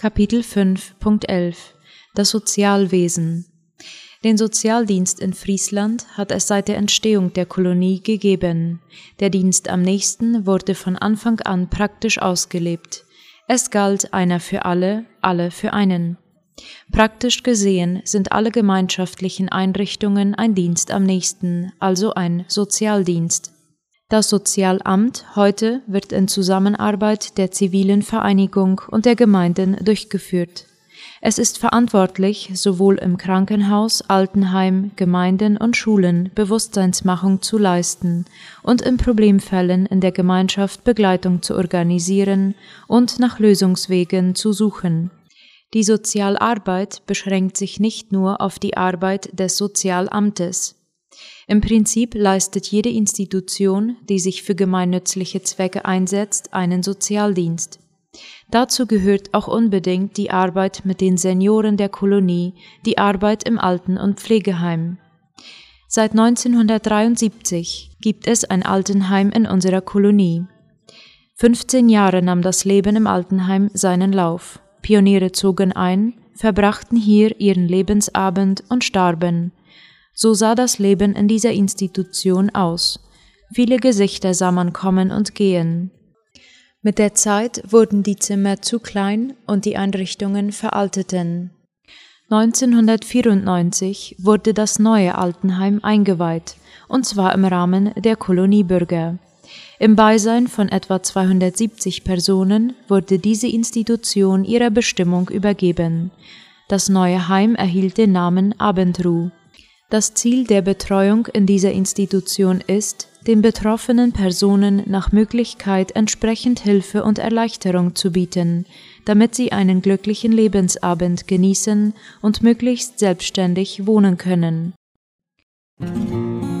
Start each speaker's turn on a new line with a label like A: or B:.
A: Kapitel 5.11 Das Sozialwesen Den Sozialdienst in Friesland hat es seit der Entstehung der Kolonie gegeben. Der Dienst am nächsten wurde von Anfang an praktisch ausgelebt. Es galt einer für alle, alle für einen. Praktisch gesehen sind alle gemeinschaftlichen Einrichtungen ein Dienst am nächsten, also ein Sozialdienst. Das Sozialamt heute wird in Zusammenarbeit der zivilen Vereinigung und der Gemeinden durchgeführt. Es ist verantwortlich, sowohl im Krankenhaus, Altenheim, Gemeinden und Schulen Bewusstseinsmachung zu leisten und in Problemfällen in der Gemeinschaft Begleitung zu organisieren und nach Lösungswegen zu suchen. Die Sozialarbeit beschränkt sich nicht nur auf die Arbeit des Sozialamtes. Im Prinzip leistet jede Institution, die sich für gemeinnützliche Zwecke einsetzt, einen Sozialdienst. Dazu gehört auch unbedingt die Arbeit mit den Senioren der Kolonie, die Arbeit im Alten- und Pflegeheim. Seit 1973 gibt es ein Altenheim in unserer Kolonie. 15 Jahre nahm das Leben im Altenheim seinen Lauf. Pioniere zogen ein, verbrachten hier ihren Lebensabend und starben. So sah das Leben in dieser Institution aus. Viele Gesichter sah man kommen und gehen. Mit der Zeit wurden die Zimmer zu klein und die Einrichtungen veralteten. 1994 wurde das neue Altenheim eingeweiht, und zwar im Rahmen der Koloniebürger. Im Beisein von etwa 270 Personen wurde diese Institution ihrer Bestimmung übergeben. Das neue Heim erhielt den Namen Abendruh. Das Ziel der Betreuung in dieser Institution ist, den betroffenen Personen nach Möglichkeit entsprechend Hilfe und Erleichterung zu bieten, damit sie einen glücklichen Lebensabend genießen und möglichst selbstständig wohnen können. Musik